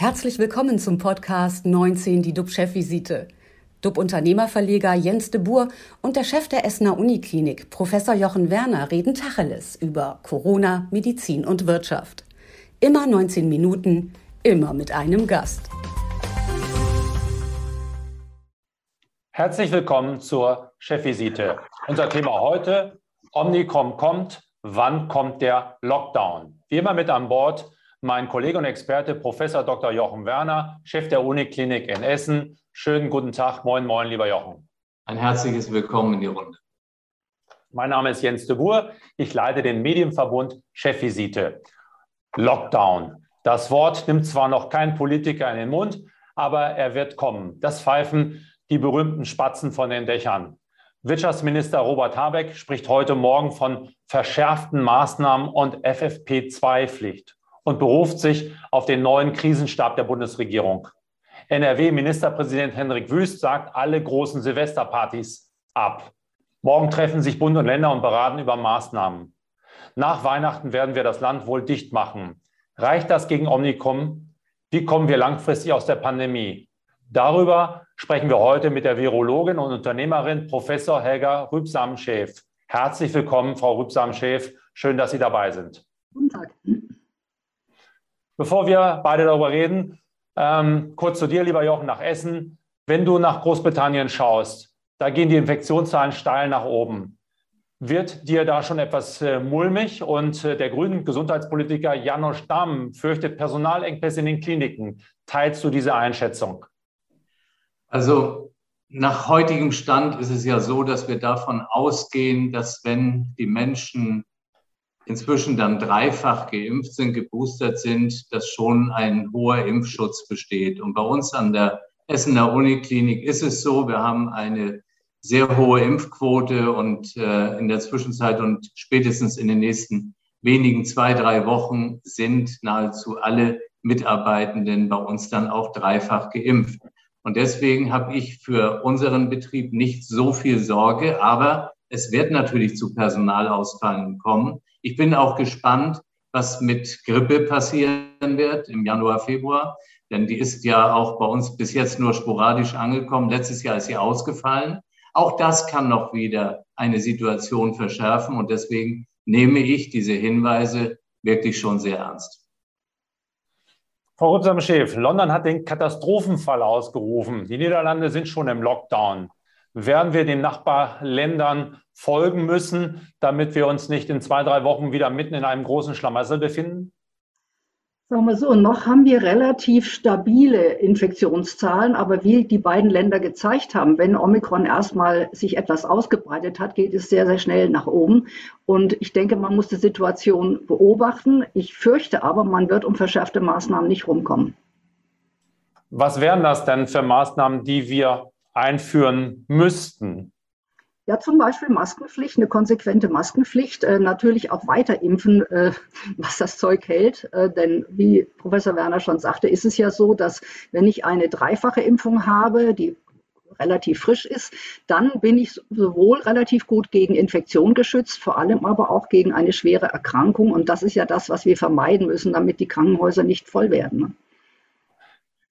Herzlich willkommen zum Podcast 19, die DUB-Chefvisite. DUB-Unternehmerverleger Jens de Boer und der Chef der Essener Uniklinik, Professor Jochen Werner, reden Tacheles über Corona, Medizin und Wirtschaft. Immer 19 Minuten, immer mit einem Gast. Herzlich willkommen zur Chefvisite. Unser Thema heute, Omnicom kommt, wann kommt der Lockdown? Wie immer mit an Bord mein Kollege und Experte Professor Dr. Jochen Werner, Chef der Uniklinik in Essen. Schönen guten Tag, moin, moin, lieber Jochen. Ein herzliches Willkommen in die Runde. Mein Name ist Jens de Boer. Ich leite den Medienverbund Chefvisite. Lockdown. Das Wort nimmt zwar noch kein Politiker in den Mund, aber er wird kommen. Das pfeifen die berühmten Spatzen von den Dächern. Wirtschaftsminister Robert Habeck spricht heute Morgen von verschärften Maßnahmen und FFP2-Pflicht und beruft sich auf den neuen Krisenstab der Bundesregierung. NRW-Ministerpräsident Hendrik Wüst sagt alle großen Silvesterpartys ab. Morgen treffen sich Bund und Länder und beraten über Maßnahmen. Nach Weihnachten werden wir das Land wohl dicht machen. Reicht das gegen Omnicom? Wie kommen wir langfristig aus der Pandemie? Darüber sprechen wir heute mit der Virologin und Unternehmerin Professor Helga Rübsam-Schäf. Herzlich willkommen, Frau Rübsam-Schäf. Schön, dass Sie dabei sind. Guten Tag. Bevor wir beide darüber reden, ähm, kurz zu dir, lieber Jochen, nach Essen. Wenn du nach Großbritannien schaust, da gehen die Infektionszahlen steil nach oben. Wird dir da schon etwas äh, mulmig? Und äh, der grünen Gesundheitspolitiker Janosch Damm fürchtet Personalengpässe in den Kliniken. Teilst du diese Einschätzung? Also nach heutigem Stand ist es ja so, dass wir davon ausgehen, dass wenn die Menschen inzwischen dann dreifach geimpft sind, geboostert sind, dass schon ein hoher Impfschutz besteht. Und bei uns an der Essener Uniklinik ist es so, wir haben eine sehr hohe Impfquote und äh, in der Zwischenzeit und spätestens in den nächsten wenigen zwei, drei Wochen sind nahezu alle Mitarbeitenden bei uns dann auch dreifach geimpft. Und deswegen habe ich für unseren Betrieb nicht so viel Sorge, aber es wird natürlich zu Personalausfällen kommen. Ich bin auch gespannt, was mit Grippe passieren wird im Januar, Februar, denn die ist ja auch bei uns bis jetzt nur sporadisch angekommen. Letztes Jahr ist sie ausgefallen. Auch das kann noch wieder eine Situation verschärfen und deswegen nehme ich diese Hinweise wirklich schon sehr ernst. Frau Rübsam-Schäf, London hat den Katastrophenfall ausgerufen. Die Niederlande sind schon im Lockdown. Werden wir den Nachbarländern folgen müssen, damit wir uns nicht in zwei, drei Wochen wieder mitten in einem großen Schlamassel befinden? Sagen wir so, noch haben wir relativ stabile Infektionszahlen, aber wie die beiden Länder gezeigt haben, wenn Omikron erstmal sich etwas ausgebreitet hat, geht es sehr, sehr schnell nach oben. Und ich denke, man muss die Situation beobachten. Ich fürchte aber, man wird um verschärfte Maßnahmen nicht rumkommen. Was wären das denn für Maßnahmen, die wir einführen müssten? Ja, zum Beispiel Maskenpflicht, eine konsequente Maskenpflicht, äh, natürlich auch weiter impfen, äh, was das Zeug hält. Äh, denn wie Professor Werner schon sagte, ist es ja so, dass wenn ich eine dreifache Impfung habe, die relativ frisch ist, dann bin ich sowohl relativ gut gegen Infektion geschützt, vor allem aber auch gegen eine schwere Erkrankung. Und das ist ja das, was wir vermeiden müssen, damit die Krankenhäuser nicht voll werden.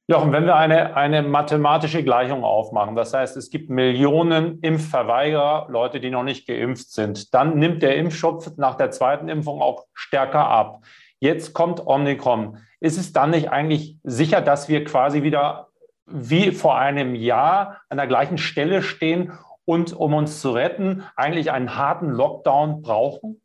Jochen, wenn wir eine, eine mathematische Gleichung aufmachen, das heißt, es gibt Millionen Impfverweigerer, Leute, die noch nicht geimpft sind, dann nimmt der Impfschutz nach der zweiten Impfung auch stärker ab. Jetzt kommt Omnicom. Ist es dann nicht eigentlich sicher, dass wir quasi wieder wie vor einem Jahr an der gleichen Stelle stehen und um uns zu retten, eigentlich einen harten Lockdown brauchen?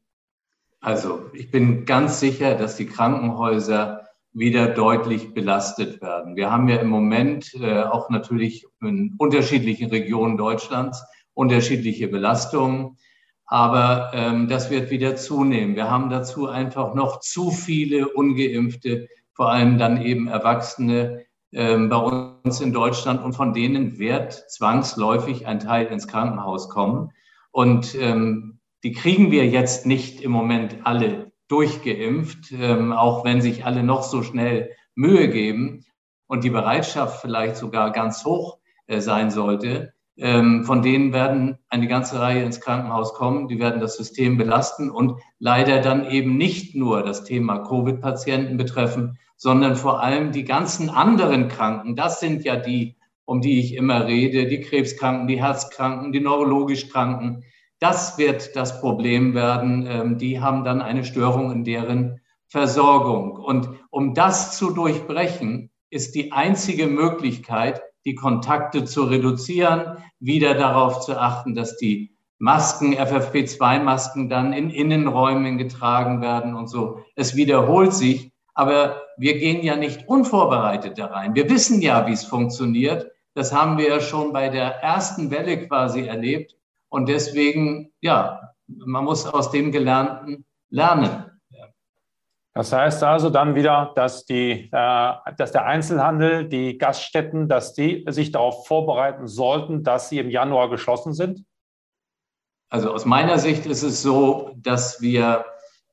Also ich bin ganz sicher, dass die Krankenhäuser wieder deutlich belastet werden. Wir haben ja im Moment äh, auch natürlich in unterschiedlichen Regionen Deutschlands unterschiedliche Belastungen, aber ähm, das wird wieder zunehmen. Wir haben dazu einfach noch zu viele ungeimpfte, vor allem dann eben Erwachsene ähm, bei uns in Deutschland und von denen wird zwangsläufig ein Teil ins Krankenhaus kommen. Und ähm, die kriegen wir jetzt nicht im Moment alle durchgeimpft, ähm, auch wenn sich alle noch so schnell Mühe geben und die Bereitschaft vielleicht sogar ganz hoch äh, sein sollte. Ähm, von denen werden eine ganze Reihe ins Krankenhaus kommen, die werden das System belasten und leider dann eben nicht nur das Thema Covid-Patienten betreffen, sondern vor allem die ganzen anderen Kranken. Das sind ja die, um die ich immer rede, die Krebskranken, die Herzkranken, die neurologisch Kranken. Das wird das Problem werden. Ähm, die haben dann eine Störung in deren Versorgung. Und um das zu durchbrechen, ist die einzige Möglichkeit, die Kontakte zu reduzieren, wieder darauf zu achten, dass die Masken, FFP2-Masken dann in Innenräumen getragen werden und so. Es wiederholt sich, aber wir gehen ja nicht unvorbereitet da rein. Wir wissen ja, wie es funktioniert. Das haben wir ja schon bei der ersten Welle quasi erlebt. Und deswegen, ja, man muss aus dem Gelernten lernen. Das heißt also dann wieder, dass, die, äh, dass der Einzelhandel, die Gaststätten, dass die sich darauf vorbereiten sollten, dass sie im Januar geschlossen sind? Also aus meiner Sicht ist es so, dass wir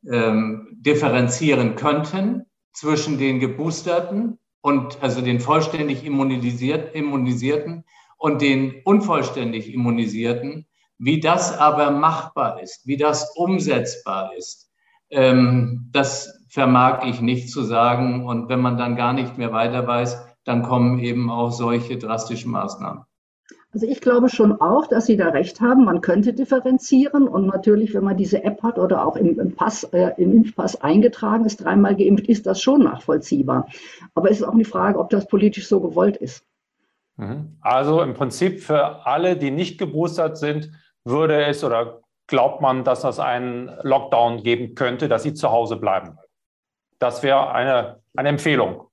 ähm, differenzieren könnten zwischen den Geboosterten und also den vollständig immunisiert, Immunisierten und den unvollständig Immunisierten. Wie das aber machbar ist, wie das umsetzbar ist, ähm, das vermag ich nicht zu sagen. Und wenn man dann gar nicht mehr weiter weiß, dann kommen eben auch solche drastischen Maßnahmen. Also ich glaube schon auch, dass Sie da recht haben. Man könnte differenzieren und natürlich, wenn man diese App hat oder auch im, im Pass, äh, im Impfpass eingetragen ist, dreimal geimpft, ist das schon nachvollziehbar. Aber es ist auch eine Frage, ob das politisch so gewollt ist. Mhm. Also im Prinzip für alle, die nicht geboostert sind, würde es oder glaubt man, dass es einen Lockdown geben könnte, dass sie zu Hause bleiben. Das wäre eine, eine Empfehlung.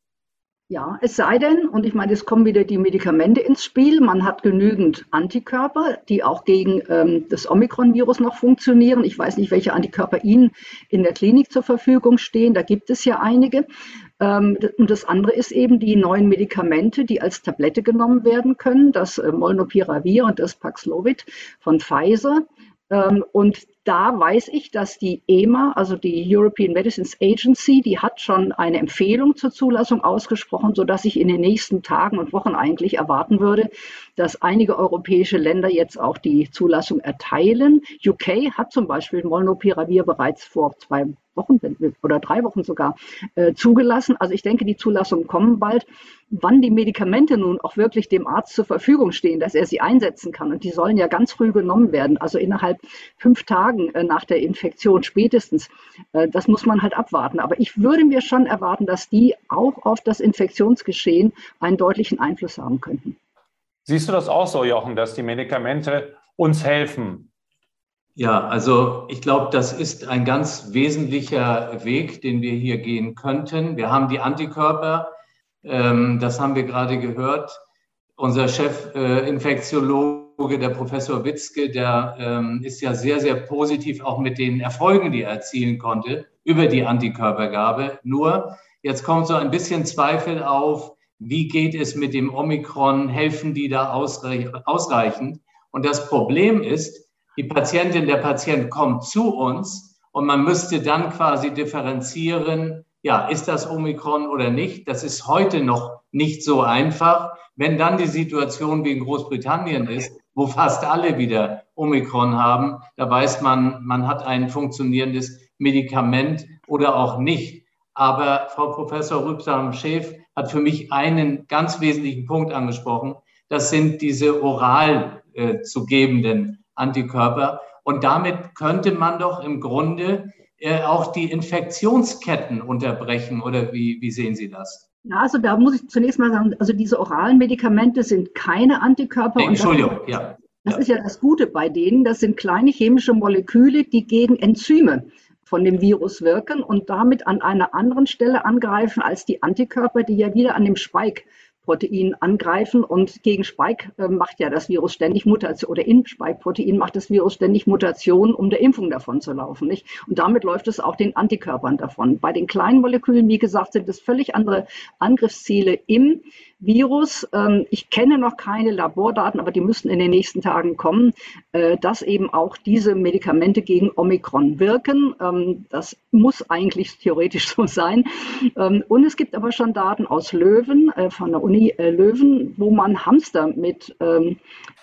Ja, es sei denn, und ich meine, es kommen wieder die Medikamente ins Spiel, man hat genügend Antikörper, die auch gegen ähm, das Omikron-Virus noch funktionieren. Ich weiß nicht, welche Antikörper Ihnen in der Klinik zur Verfügung stehen, da gibt es ja einige. Ähm, und das andere ist eben die neuen Medikamente, die als Tablette genommen werden können, das äh, Molnupiravir und das Paxlovid von Pfizer. Ähm, und da weiß ich, dass die EMA, also die European Medicines Agency, die hat schon eine Empfehlung zur Zulassung ausgesprochen, sodass ich in den nächsten Tagen und Wochen eigentlich erwarten würde, dass einige europäische Länder jetzt auch die Zulassung erteilen. UK hat zum Beispiel Molnupiravir bereits vor zwei Wochen oder drei Wochen sogar äh, zugelassen. Also ich denke, die Zulassungen kommen bald. Wann die Medikamente nun auch wirklich dem Arzt zur Verfügung stehen, dass er sie einsetzen kann, und die sollen ja ganz früh genommen werden, also innerhalb fünf Tagen äh, nach der Infektion spätestens, äh, das muss man halt abwarten. Aber ich würde mir schon erwarten, dass die auch auf das Infektionsgeschehen einen deutlichen Einfluss haben könnten. Siehst du das auch so, Jochen, dass die Medikamente uns helfen, ja, also ich glaube, das ist ein ganz wesentlicher Weg, den wir hier gehen könnten. Wir haben die Antikörper, ähm, das haben wir gerade gehört. Unser Chefinfektiologe, äh, der Professor Witzke, der ähm, ist ja sehr, sehr positiv auch mit den Erfolgen, die er erzielen konnte, über die Antikörpergabe. Nur, jetzt kommt so ein bisschen Zweifel auf, wie geht es mit dem Omikron? Helfen die da ausreichend? Und das Problem ist, die Patientin, der Patient kommt zu uns und man müsste dann quasi differenzieren, ja, ist das Omikron oder nicht? Das ist heute noch nicht so einfach. Wenn dann die Situation wie in Großbritannien ist, wo fast alle wieder Omikron haben, da weiß man, man hat ein funktionierendes Medikament oder auch nicht. Aber Frau Professor Rübsam-Schäf hat für mich einen ganz wesentlichen Punkt angesprochen. Das sind diese oral äh, zu gebenden Antikörper. Und damit könnte man doch im Grunde auch die Infektionsketten unterbrechen. Oder wie, wie sehen Sie das? Ja, also da muss ich zunächst mal sagen, also diese oralen Medikamente sind keine Antikörper. Entschuldigung, das, ja. Das ja. ist ja das Gute bei denen. Das sind kleine chemische Moleküle, die gegen Enzyme von dem Virus wirken und damit an einer anderen Stelle angreifen als die Antikörper, die ja wieder an dem Spike Protein angreifen und gegen Spike äh, macht ja das Virus ständig Mutation oder in Spike-Protein macht das Virus ständig Mutationen, um der Impfung davon zu laufen. Nicht? Und damit läuft es auch den Antikörpern davon. Bei den kleinen Molekülen, wie gesagt, sind es völlig andere Angriffsziele im Virus. Ähm, ich kenne noch keine Labordaten, aber die müssen in den nächsten Tagen kommen, äh, dass eben auch diese Medikamente gegen Omikron wirken. Ähm, das muss eigentlich theoretisch so sein. Ähm, und es gibt aber schon Daten aus Löwen, äh, von der Uni äh, Löwen, wo man Hamster mit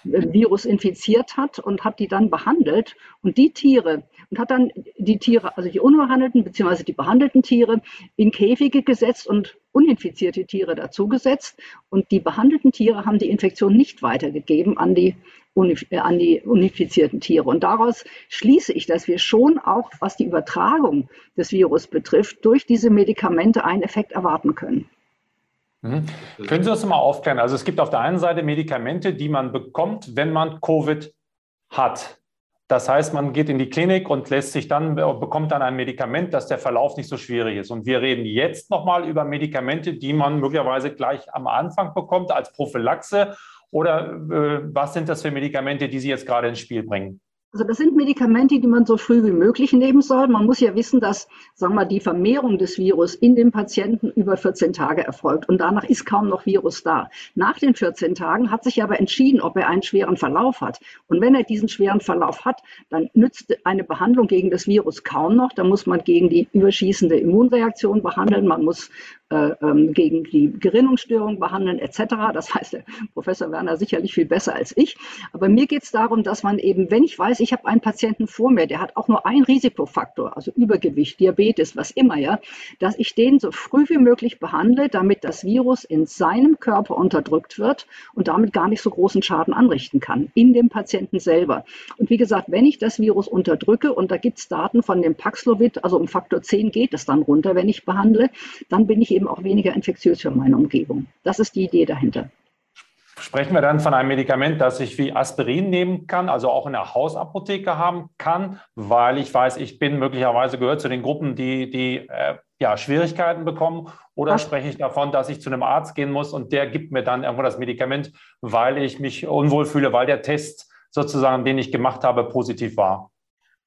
Virus infiziert hat und hat die dann behandelt. Und die Tiere, und hat dann die Tiere, also die unbehandelten bzw. die behandelten Tiere in Käfige gesetzt und uninfizierte Tiere dazugesetzt und die behandelten Tiere haben die Infektion nicht weitergegeben an die, äh, an die unifizierten Tiere. Und daraus schließe ich, dass wir schon auch, was die Übertragung des Virus betrifft, durch diese Medikamente einen Effekt erwarten können. Mhm. Können Sie das mal aufklären? Also es gibt auf der einen Seite Medikamente, die man bekommt, wenn man Covid hat. Das heißt, man geht in die Klinik und lässt sich dann, bekommt dann ein Medikament, dass der Verlauf nicht so schwierig ist. Und wir reden jetzt nochmal über Medikamente, die man möglicherweise gleich am Anfang bekommt als Prophylaxe. Oder äh, was sind das für Medikamente, die Sie jetzt gerade ins Spiel bringen? Also das sind Medikamente, die man so früh wie möglich nehmen soll. Man muss ja wissen, dass sagen wir, die Vermehrung des Virus in dem Patienten über 14 Tage erfolgt und danach ist kaum noch Virus da. Nach den 14 Tagen hat sich aber entschieden, ob er einen schweren Verlauf hat. Und wenn er diesen schweren Verlauf hat, dann nützt eine Behandlung gegen das Virus kaum noch. Da muss man gegen die überschießende Immunreaktion behandeln. Man muss gegen die Gerinnungsstörung behandeln etc. Das weiß der Professor Werner sicherlich viel besser als ich. Aber mir geht es darum, dass man eben, wenn ich weiß, ich habe einen Patienten vor mir, der hat auch nur einen Risikofaktor, also Übergewicht, Diabetes, was immer, ja, dass ich den so früh wie möglich behandle, damit das Virus in seinem Körper unterdrückt wird und damit gar nicht so großen Schaden anrichten kann, in dem Patienten selber. Und wie gesagt, wenn ich das Virus unterdrücke, und da gibt es Daten von dem Paxlovid, also um Faktor 10 geht es dann runter, wenn ich behandle, dann bin ich eben eben auch weniger infektiös für meine Umgebung. Das ist die Idee dahinter. Sprechen wir dann von einem Medikament, das ich wie Aspirin nehmen kann, also auch in der Hausapotheke haben kann, weil ich weiß, ich bin möglicherweise gehört zu den Gruppen, die, die äh, ja, Schwierigkeiten bekommen? Oder Was? spreche ich davon, dass ich zu einem Arzt gehen muss und der gibt mir dann irgendwo das Medikament, weil ich mich unwohl fühle, weil der Test sozusagen, den ich gemacht habe, positiv war?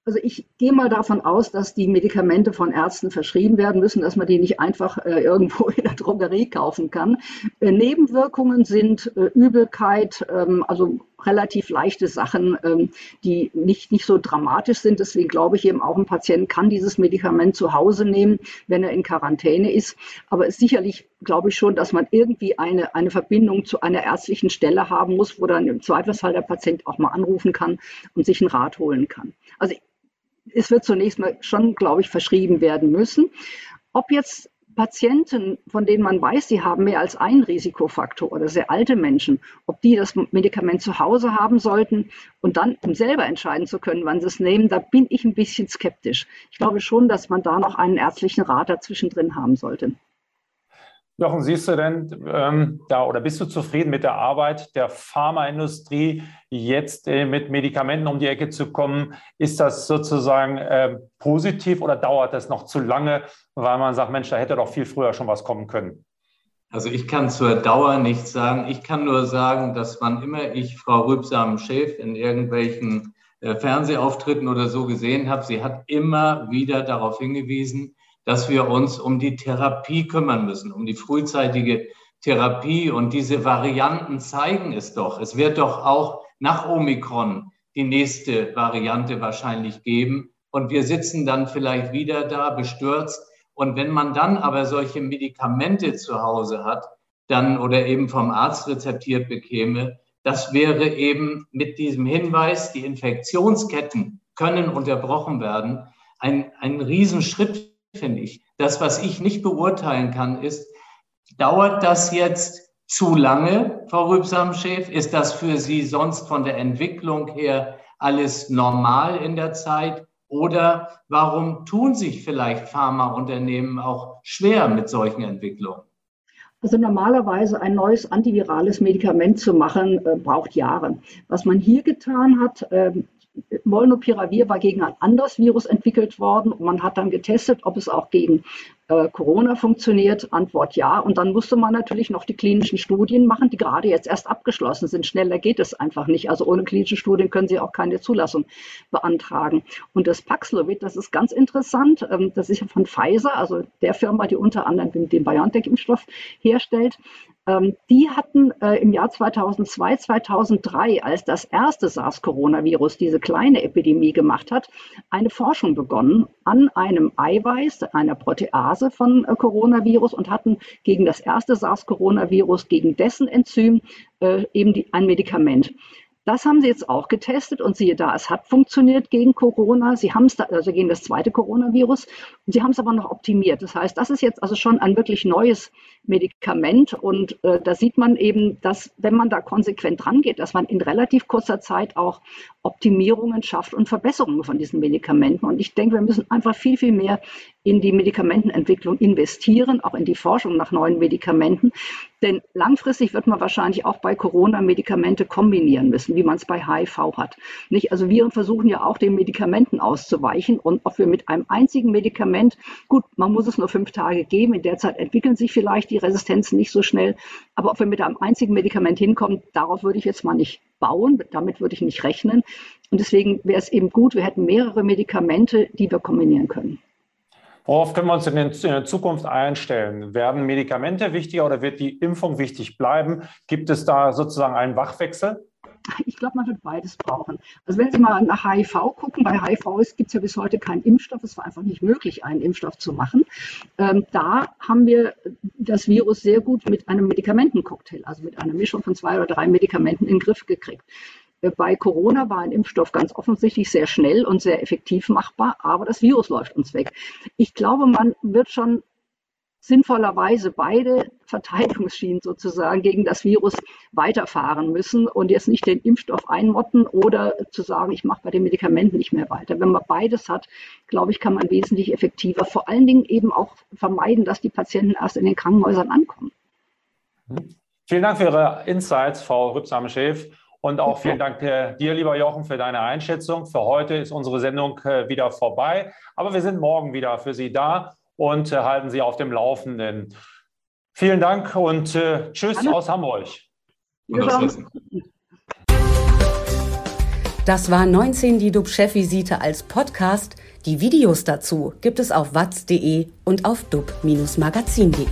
Also ich gehe mal davon aus, dass die Medikamente von Ärzten verschrieben werden müssen, dass man die nicht einfach äh, irgendwo in der Drogerie kaufen kann. Äh, Nebenwirkungen sind äh, Übelkeit, ähm, also relativ leichte Sachen, ähm, die nicht, nicht so dramatisch sind. Deswegen glaube ich eben auch, ein Patient kann dieses Medikament zu Hause nehmen, wenn er in Quarantäne ist. Aber sicherlich glaube ich schon, dass man irgendwie eine, eine Verbindung zu einer ärztlichen Stelle haben muss, wo dann im Zweifelsfall der Patient auch mal anrufen kann und sich einen Rat holen kann. Also es wird zunächst mal schon, glaube ich, verschrieben werden müssen. Ob jetzt Patienten, von denen man weiß, sie haben mehr als einen Risikofaktor oder sehr alte Menschen, ob die das Medikament zu Hause haben sollten und dann, um selber entscheiden zu können, wann sie es nehmen, da bin ich ein bisschen skeptisch. Ich glaube schon, dass man da noch einen ärztlichen Rat dazwischen drin haben sollte. Jochen, siehst du denn ähm, da oder bist du zufrieden mit der Arbeit der Pharmaindustrie, jetzt äh, mit Medikamenten um die Ecke zu kommen? Ist das sozusagen äh, positiv oder dauert das noch zu lange, weil man sagt, Mensch, da hätte doch viel früher schon was kommen können? Also ich kann zur Dauer nichts sagen. Ich kann nur sagen, dass wann immer ich Frau Rübsam-Schäf in irgendwelchen äh, Fernsehauftritten oder so gesehen habe, sie hat immer wieder darauf hingewiesen, dass wir uns um die Therapie kümmern müssen, um die frühzeitige Therapie. Und diese Varianten zeigen es doch. Es wird doch auch nach Omikron die nächste Variante wahrscheinlich geben. Und wir sitzen dann vielleicht wieder da bestürzt. Und wenn man dann aber solche Medikamente zu Hause hat, dann oder eben vom Arzt rezeptiert bekäme, das wäre eben mit diesem Hinweis, die Infektionsketten können unterbrochen werden, ein, ein Riesenschritt finde ich. Das, was ich nicht beurteilen kann, ist, dauert das jetzt zu lange, Frau Rübsam-Schäf? Ist das für Sie sonst von der Entwicklung her alles normal in der Zeit? Oder warum tun sich vielleicht Pharmaunternehmen auch schwer mit solchen Entwicklungen? Also normalerweise ein neues antivirales Medikament zu machen, äh, braucht Jahre. Was man hier getan hat, äh, Molnupiravir war gegen ein anderes Virus entwickelt worden und man hat dann getestet, ob es auch gegen äh, Corona funktioniert. Antwort ja. Und dann musste man natürlich noch die klinischen Studien machen, die gerade jetzt erst abgeschlossen sind. Schneller geht es einfach nicht. Also ohne klinische Studien können Sie auch keine Zulassung beantragen. Und das Paxlovid, das ist ganz interessant. Ähm, das ist ja von Pfizer, also der Firma, die unter anderem den BioNTech-Impfstoff herstellt. Ähm, die hatten äh, im Jahr 2002, 2003, als das erste SARS-Coronavirus diese kleine Epidemie gemacht hat, eine Forschung begonnen an einem Eiweiß, einer Protease von äh, Coronavirus und hatten gegen das erste SARS-Coronavirus, gegen dessen Enzym äh, eben ein Medikament. Das haben sie jetzt auch getestet und siehe da, es hat funktioniert gegen Corona. Sie haben es, also gegen das zweite Coronavirus. Sie haben es aber noch optimiert. Das heißt, das ist jetzt also schon ein wirklich neues Medikament. Und äh, da sieht man eben, dass wenn man da konsequent rangeht, dass man in relativ kurzer Zeit auch Optimierungen schafft und Verbesserungen von diesen Medikamenten. Und ich denke, wir müssen einfach viel, viel mehr in die Medikamentenentwicklung investieren, auch in die Forschung nach neuen Medikamenten. Denn langfristig wird man wahrscheinlich auch bei Corona Medikamente kombinieren müssen, wie man es bei HIV hat. Nicht? Also wir versuchen ja auch den Medikamenten auszuweichen und ob wir mit einem einzigen Medikament, gut, man muss es nur fünf Tage geben, in der Zeit entwickeln sich vielleicht die Resistenzen nicht so schnell, aber ob wir mit einem einzigen Medikament hinkommen, darauf würde ich jetzt mal nicht bauen, damit würde ich nicht rechnen. Und deswegen wäre es eben gut, wir hätten mehrere Medikamente, die wir kombinieren können. Worauf können wir uns in, der Zukunft einstellen? Werden Medikamente wichtiger oder wird die Impfung wichtig bleiben? Gibt es da sozusagen einen Wachwechsel? Ich glaube, man wird beides brauchen. Also wenn Sie mal nach HIV gucken, bei HIV gibt es ja bis heute keinen Impfstoff. Es war einfach nicht möglich, einen Impfstoff zu machen. Ähm, da haben wir das Virus sehr gut mit einem Medikamentencocktail, also mit einer Mischung von zwei oder drei Medikamenten in den Griff gekriegt. Bei Corona war ein Impfstoff ganz offensichtlich sehr schnell und sehr effektiv machbar, aber das Virus läuft uns weg. Ich glaube, man wird schon sinnvollerweise beide Verteidigungsschienen sozusagen gegen das Virus weiterfahren müssen und jetzt nicht den Impfstoff einmotten oder zu sagen, ich mache bei den Medikamenten nicht mehr weiter. Wenn man beides hat, glaube ich, kann man wesentlich effektiver, vor allen Dingen eben auch vermeiden, dass die Patienten erst in den Krankenhäusern ankommen. Vielen Dank für Ihre Insights, Frau Rübsame-Schäf. Und auch vielen Dank dir, lieber Jochen, für deine Einschätzung. Für heute ist unsere Sendung äh, wieder vorbei. Aber wir sind morgen wieder für Sie da und äh, halten Sie auf dem Laufenden. Vielen Dank und äh, Tschüss Hallo. aus Hamburg. Das war 19 die DUB-Chefvisite als Podcast. Die Videos dazu gibt es auf watz.de und auf dub-magazin.de.